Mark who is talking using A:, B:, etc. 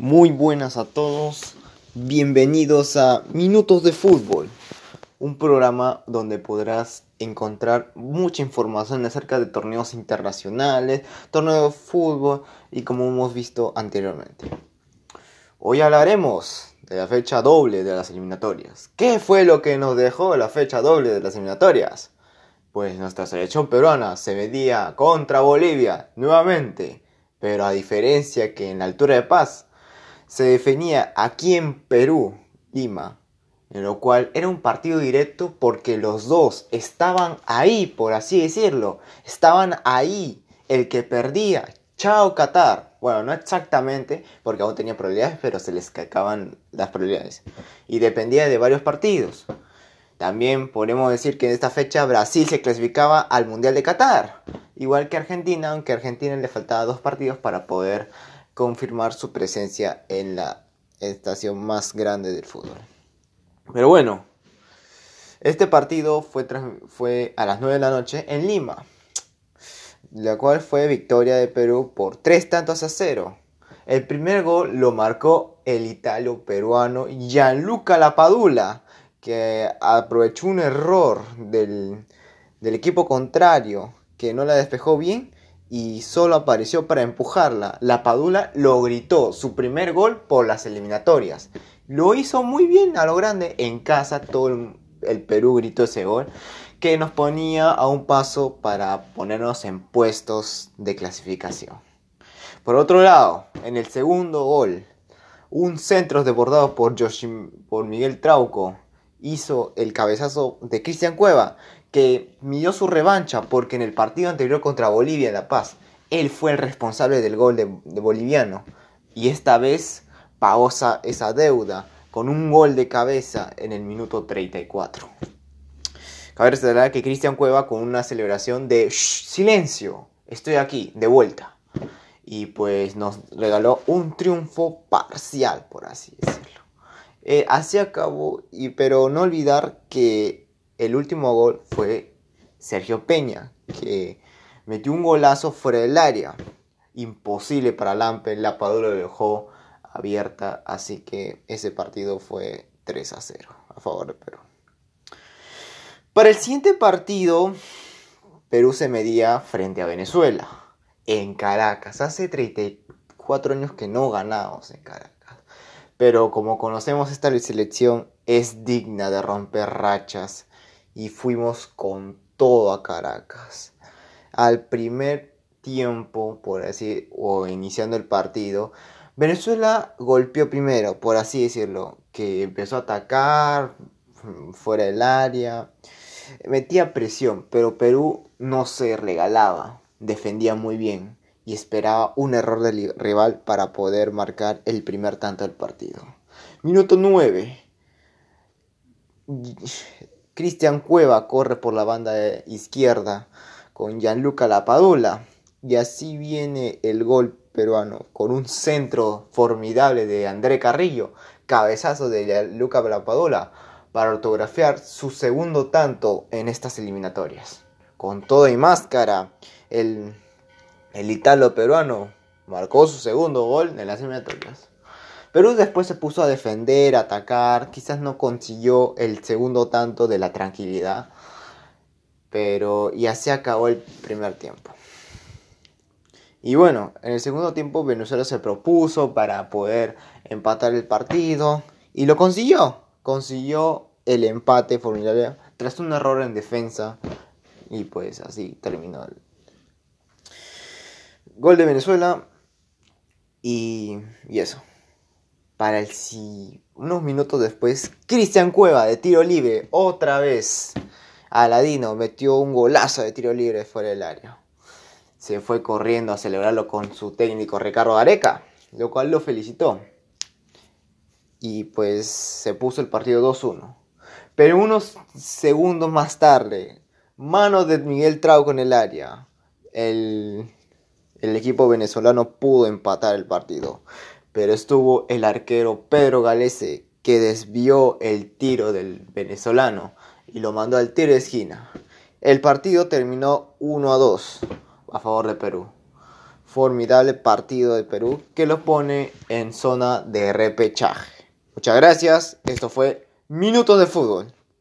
A: Muy buenas a todos, bienvenidos a Minutos de Fútbol, un programa donde podrás encontrar mucha información acerca de torneos internacionales, torneos de fútbol y como hemos visto anteriormente. Hoy hablaremos de la fecha doble de las eliminatorias. ¿Qué fue lo que nos dejó la fecha doble de las eliminatorias? Pues nuestra selección peruana se medía contra Bolivia nuevamente, pero a diferencia que en la altura de paz se definía aquí en Perú, Lima, en lo cual era un partido directo porque los dos estaban ahí, por así decirlo, estaban ahí. El que perdía, chao Qatar. Bueno, no exactamente, porque aún tenía probabilidades, pero se les cacaban las probabilidades. Y dependía de varios partidos. También podemos decir que en esta fecha Brasil se clasificaba al Mundial de Qatar, igual que Argentina, aunque a Argentina le faltaba dos partidos para poder confirmar su presencia en la estación más grande del fútbol. Pero bueno, este partido fue, a las 9 de la noche en Lima, la cual fue victoria de Perú por 3 tantos a 0. El primer gol lo marcó el italo peruano Gianluca Lapadula, que aprovechó un error del equipo contrario, que no la despejó bien y solo apareció para empujarla. La Padula lo gritó, su primer gol por las eliminatorias. Lo hizo muy bien a lo grande en casa, todo el, Perú gritó ese gol, que nos ponía a un paso para ponernos en puestos de clasificación. Por otro lado, en el segundo gol, un centro desbordado por, por Miguel Trauco hizo el cabezazo de Cristian Cueva, que midió su revancha porque en el partido anterior contra Bolivia en La Paz, él fue el responsable del gol de, boliviano. Y esta vez pagó esa deuda con un gol de cabeza en el minuto 34. Cabe resaltar que Cristian Cueva con una celebración de silencio, estoy aquí, de vuelta. Y pues nos regaló un triunfo parcial, por así decirlo. Eh, así acabó, y, pero no olvidar que el último gol fue Sergio Peña, que metió un golazo fuera del área. Imposible para Lampe, la Padula lo dejó abierta, así que ese partido fue 3 a 0 a favor de Perú. Para el siguiente partido, Perú se medía frente a Venezuela, en Caracas. Hace 34 años que no ganamos en Caracas. Pero como conocemos esta selección, es digna de romper rachas y fuimos con todo a Caracas. Al primer tiempo, por así, o iniciando el partido, Venezuela golpeó primero, por así decirlo, que empezó a atacar fuera del área, metía presión, pero Perú no se regalaba, defendía muy bien y esperaba un error del rival para poder marcar el primer tanto del partido. Minuto 9. Cristian Cueva corre por la banda izquierda con Gianluca Lapadula. Y así viene el gol peruano con un centro formidable de André Carrillo, cabezazo de Gianluca Lapadula para ortografiar su segundo tanto en estas eliminatorias. Con todo y máscara, el, el italo peruano marcó su segundo gol en las eliminatorias. Perú después se puso a defender, a atacar, quizás no consiguió el segundo tanto de la tranquilidad, pero y así acabó el primer tiempo. Y bueno, en el segundo tiempo Venezuela se propuso para poder empatar el partido y lo consiguió. Consiguió el empate formidable tras un error en defensa y pues así terminó el gol de Venezuela y, y eso. Para el si unos minutos después, Cristian Cueva de tiro libre, otra vez. Aladino metió un golazo de tiro libre fuera del área. Se fue corriendo a celebrarlo con su técnico Ricardo Areca, lo cual lo felicitó. Y pues se puso el partido 2-1. Pero unos segundos más tarde, mano de Miguel Trauco en el área, el, el equipo venezolano pudo empatar el partido pero estuvo el arquero Pedro Galese que desvió el tiro del venezolano y lo mandó al tiro de esquina. El partido terminó 1 a 2 a favor de Perú. formidable partido de Perú que los pone en zona de repechaje. Muchas gracias, esto fue Minutos de Fútbol.